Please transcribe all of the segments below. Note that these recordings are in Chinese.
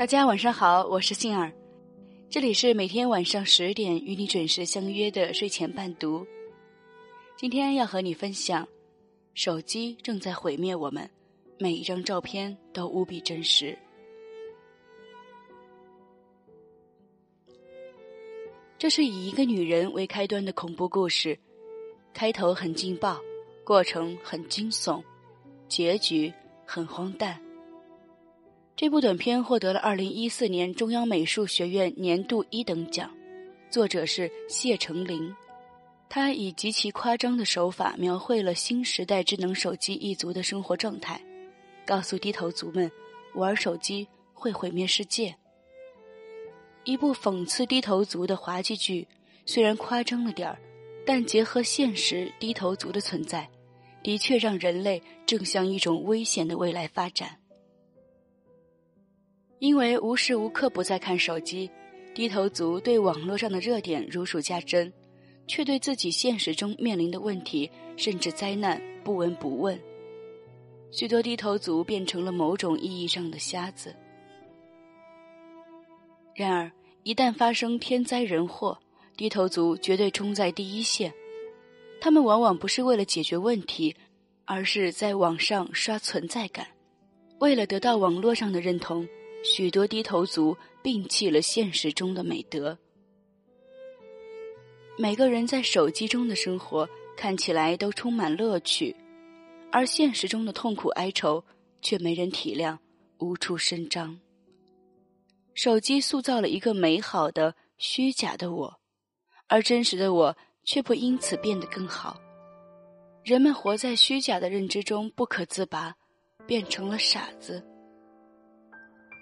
大家晚上好，我是杏儿，这里是每天晚上十点与你准时相约的睡前伴读。今天要和你分享，手机正在毁灭我们，每一张照片都无比真实。这是以一个女人为开端的恐怖故事，开头很劲爆，过程很惊悚，结局很荒诞。这部短片获得了二零一四年中央美术学院年度一等奖，作者是谢成林。他以极其夸张的手法描绘了新时代智能手机一族的生活状态，告诉低头族们，玩手机会毁灭世界。一部讽刺低头族的滑稽剧，虽然夸张了点儿，但结合现实低头族的存在，的确让人类正向一种危险的未来发展。因为无时无刻不在看手机，低头族对网络上的热点如数家珍，却对自己现实中面临的问题甚至灾难不闻不问。许多低头族变成了某种意义上的瞎子。然而，一旦发生天灾人祸，低头族绝对冲在第一线。他们往往不是为了解决问题，而是在网上刷存在感，为了得到网络上的认同。许多低头族摒弃了现实中的美德。每个人在手机中的生活看起来都充满乐趣，而现实中的痛苦哀愁却没人体谅，无处伸张。手机塑造了一个美好的虚假的我，而真实的我却不因此变得更好。人们活在虚假的认知中不可自拔，变成了傻子。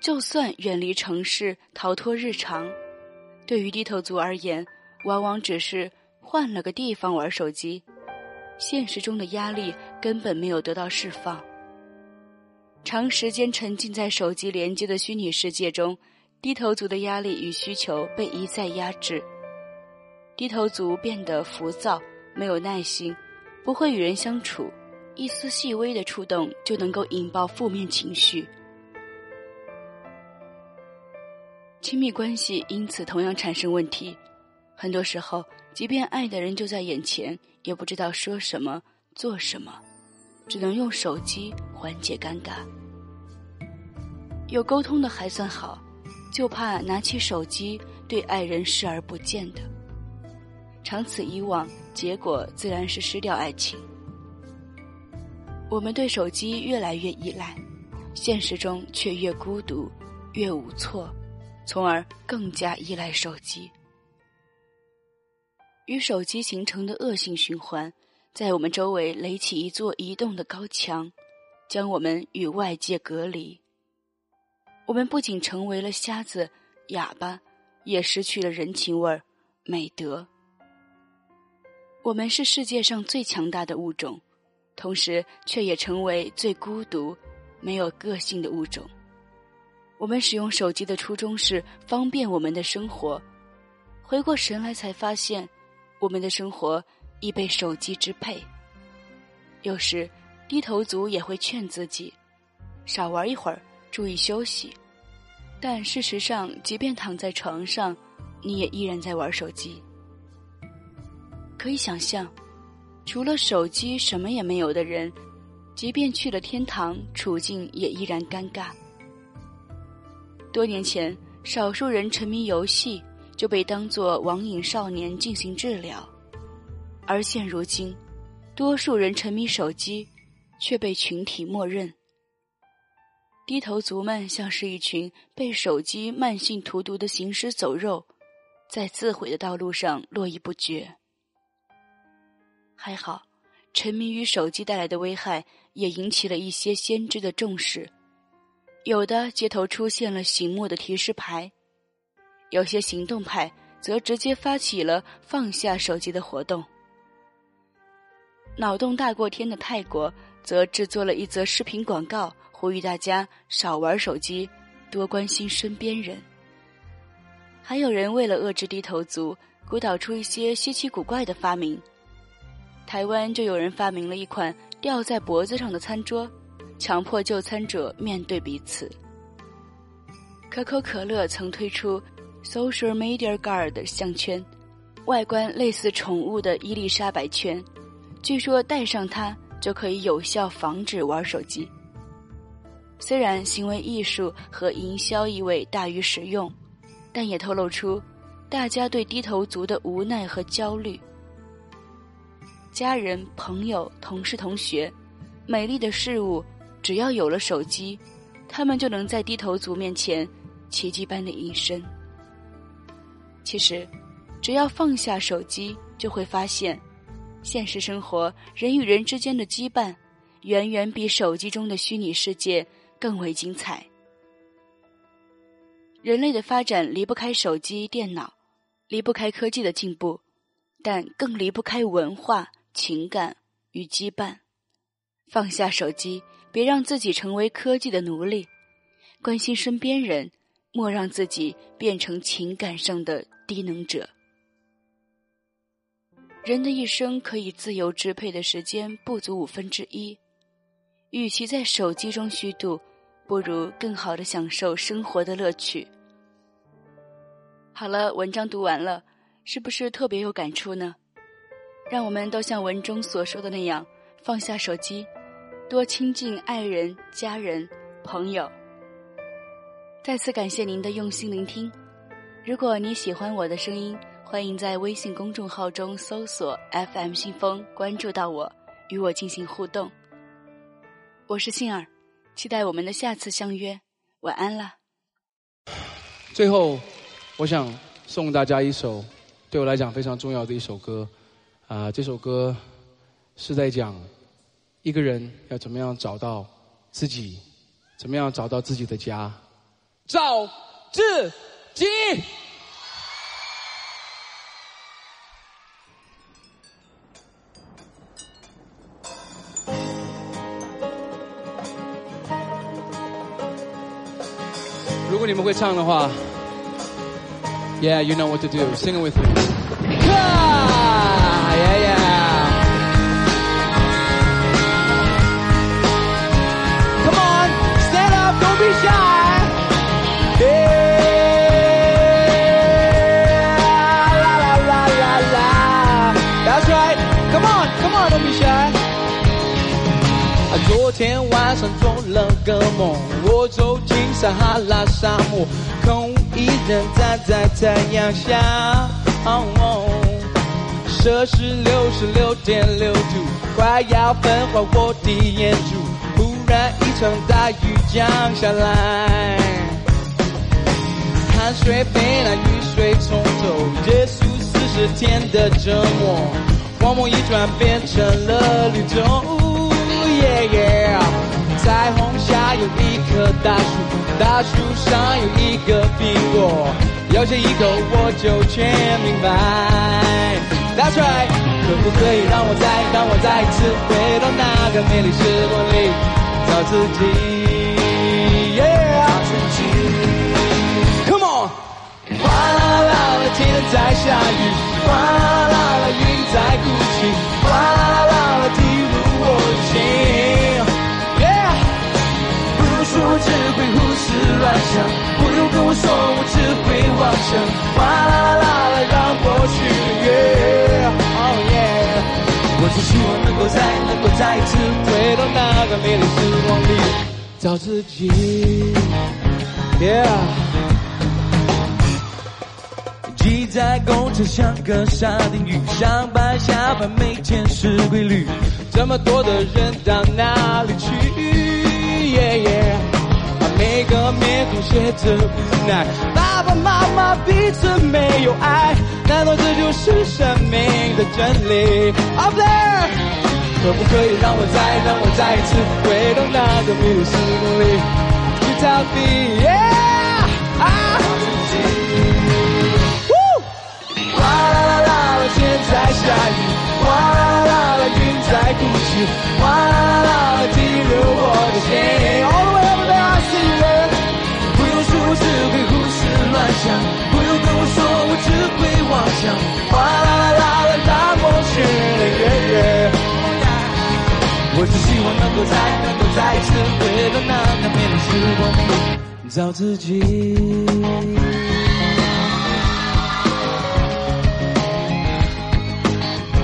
就算远离城市，逃脱日常，对于低头族而言，往往只是换了个地方玩手机。现实中的压力根本没有得到释放。长时间沉浸在手机连接的虚拟世界中，低头族的压力与需求被一再压制。低头族变得浮躁，没有耐心，不会与人相处，一丝细微的触动就能够引爆负面情绪。亲密关系因此同样产生问题，很多时候，即便爱的人就在眼前，也不知道说什么、做什么，只能用手机缓解尴尬。有沟通的还算好，就怕拿起手机对爱人视而不见的，长此以往，结果自然是失掉爱情。我们对手机越来越依赖，现实中却越孤独、越无措。从而更加依赖手机，与手机形成的恶性循环，在我们周围垒起一座移动的高墙，将我们与外界隔离。我们不仅成为了瞎子、哑巴，也失去了人情味儿、美德。我们是世界上最强大的物种，同时却也成为最孤独、没有个性的物种。我们使用手机的初衷是方便我们的生活，回过神来才发现，我们的生活已被手机支配。有时，低头族也会劝自己，少玩一会儿，注意休息。但事实上，即便躺在床上，你也依然在玩手机。可以想象，除了手机什么也没有的人，即便去了天堂，处境也依然尴尬。多年前，少数人沉迷游戏就被当作网瘾少年进行治疗，而现如今，多数人沉迷手机，却被群体默认。低头族们像是一群被手机慢性荼毒的行尸走肉，在自毁的道路上络绎不绝。还好，沉迷于手机带来的危害也引起了一些先知的重视。有的街头出现了醒目的提示牌，有些行动派则直接发起了放下手机的活动。脑洞大过天的泰国则制作了一则视频广告，呼吁大家少玩手机，多关心身边人。还有人为了遏制低头族，鼓捣出一些稀奇古怪的发明。台湾就有人发明了一款吊在脖子上的餐桌。强迫就餐者面对彼此。可口可乐曾推出 Social Media Guard 项圈，外观类似宠物的伊丽莎白圈，据说戴上它就可以有效防止玩手机。虽然行为艺术和营销意味大于实用，但也透露出大家对低头族的无奈和焦虑。家人、朋友、同事、同学，美丽的事物，只要有了手机，他们就能在低头族面前奇迹般的隐身。其实，只要放下手机，就会发现，现实生活人与人之间的羁绊，远远比手机中的虚拟世界。更为精彩。人类的发展离不开手机、电脑，离不开科技的进步，但更离不开文化、情感与羁绊。放下手机，别让自己成为科技的奴隶；关心身边人，莫让自己变成情感上的低能者。人的一生可以自由支配的时间不足五分之一，与其在手机中虚度。不如更好的享受生活的乐趣。好了，文章读完了，是不是特别有感触呢？让我们都像文中所说的那样，放下手机，多亲近爱人、家人、朋友。再次感谢您的用心聆听。如果你喜欢我的声音，欢迎在微信公众号中搜索 “FM 信风”，关注到我，与我进行互动。我是杏儿。期待我们的下次相约，晚安了。最后，我想送大家一首对我来讲非常重要的一首歌，啊，这首歌是在讲一个人要怎么样找到自己，怎么样找到自己的家，找自己。如果你们会唱的话，Yeah, you know what to do. Sing it with me. Yeah, yeah. 天晚上做了个梦，我走进撒哈拉沙漠，空无一人站在太阳下。摄氏六十六点六度，快要焚化我的眼珠。忽然一场大雨降下来，汗水被那雨水冲走，结束四十天的折磨。荒漠一转变成了绿洲。大树，大树上有一个苹果，咬下一口我就全明白。大帅可不可以让我再让我再一次回到那个美丽时光里找自己找自己。Come on，哗啦啦啦，天在下雨，想，不用跟我说，我只会妄想。哗啦啦啦啦，让过去的月，Oh yeah！我只希望能够再能够再一次回到那个美丽时光里找自己，Yeah！挤在公车像个沙丁鱼，上班下班每天是规律，这么多的人到哪里去个面孔写着无奈，爸爸妈妈彼此没有爱，难道这就是生命的真理？Up there，可不可以让我再让我再一次回到那个迷离时光里？去逃避？Yeah，哗啦啦啦，天在下雨，哗啦啦啦，云在哭泣，像。哗啦啦啦啦，让我去了。我只希望能够再能够再次回到那个美丽时光里，找自己。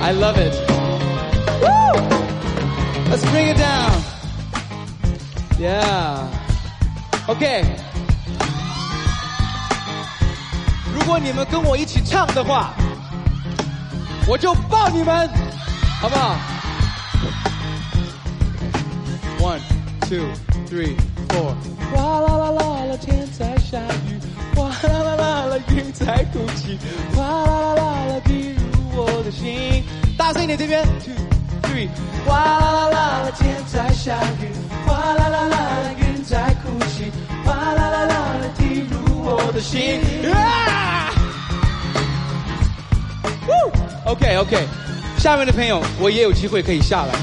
I love it. Let's bring it down. Yeah. OK。如果你们跟我一起唱的话，我就抱你们，好不好？One, two, three, four。哗啦啦啦啦，天在下雨；哗啦啦啦啦，云在哭泣；哗啦啦啦啦，滴入我的心。大声一点，这边。Two, three。哗啦啦啦啦，天在下雨；哗啦啦啦啦，云在哭泣；的心。啊 OK OK，下面的朋友我也有机会可以下来，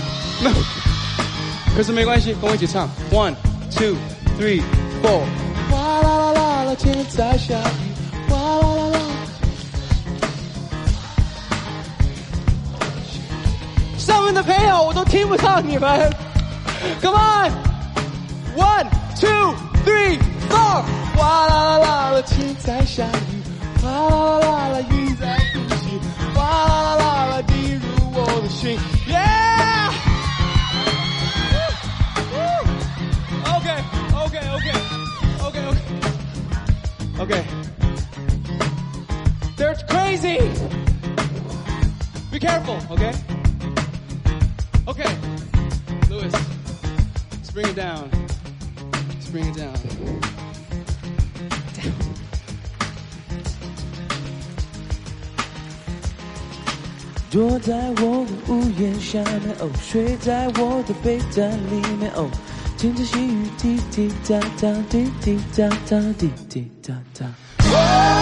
可是没关系，跟我一起唱。One, two, three, four。哗啦啦啦啦，天在下雨。哗啦啦啦。上面的朋友我都听不到你们。Come on, one, two, three, go，。哗啦啦啦啦，天在下雨。哗啦啦啦啦，云在哭泣。哗啦啦啦啦，滴入我的心。Yeah。OK OK OK OK OK OK。They're crazy. Be careful. Okay. Okay. Louis, let's bring it down. Let's bring it. Down. 躲在我的屋檐下面，哦，睡在我的被单里面，哦，听着细雨滴滴答答，滴滴答答，滴滴答答。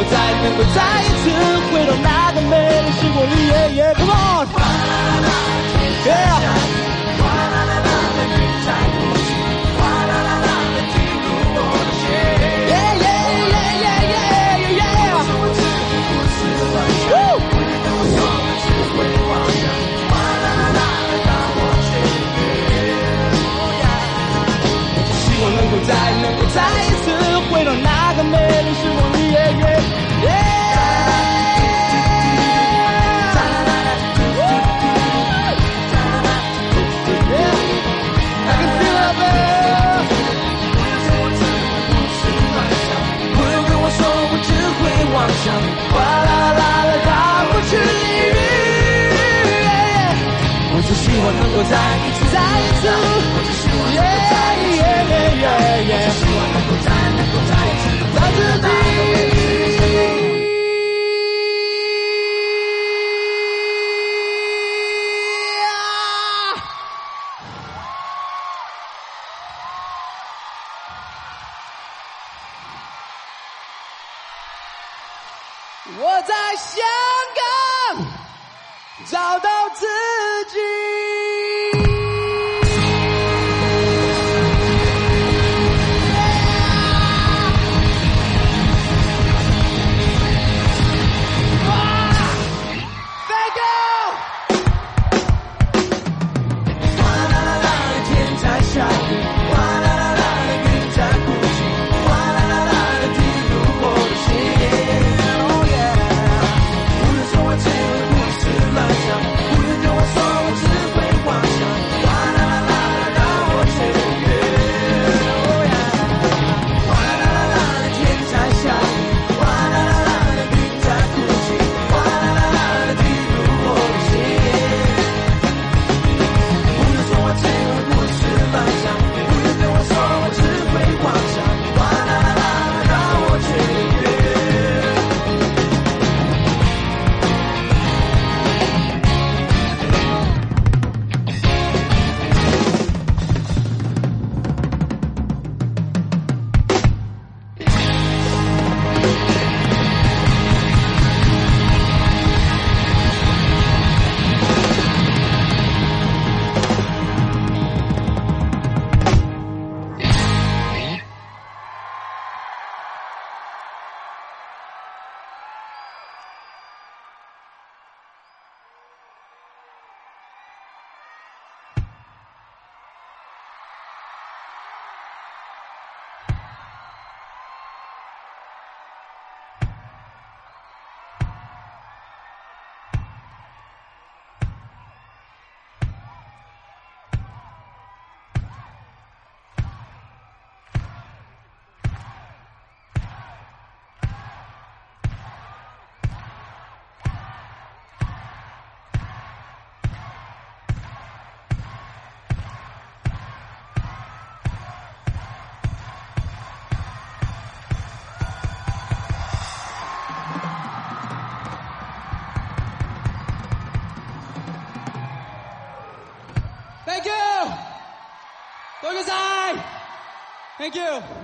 够再能够再一次回到那个美丽时光里。Yeah yeah come on yeah。能够再一次，再一次。我只希望能够再一次，我只希望能够再能够再一次，找自己。我在香港找到自己。Thank you.